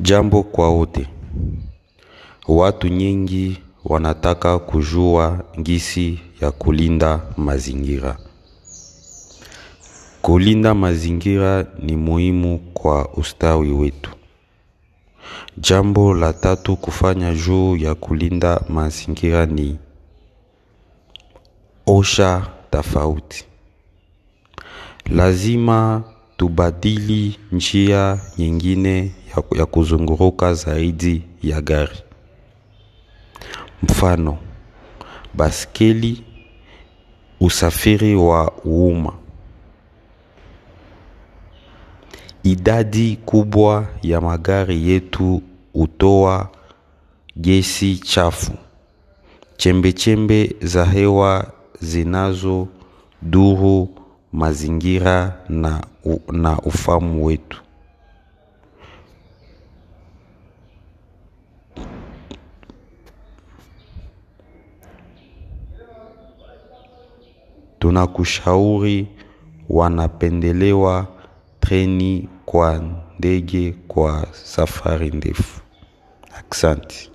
Jambo kwa wote. Watu nyingi wanataka kujua ngisi ya kulinda mazingira. Kulinda mazingira ni muhimu kwa ustawi wetu. Jambo la tatu kufanya juu ya kulinda mazingira ni osha tofauti. Lazima tubadili njia nyingine ya kuzunguruka zaidi ya gari. Mfano, baskeli, usafiri wa umma. Idadi kubwa ya magari yetu hutoa gesi chafu. chembechembe chembe za hewa zinazodhuru mazingira na na ufamu wetu. Tunakushauri wanapendelewa treni kwa ndege kwa safari ndefu. Aksanti.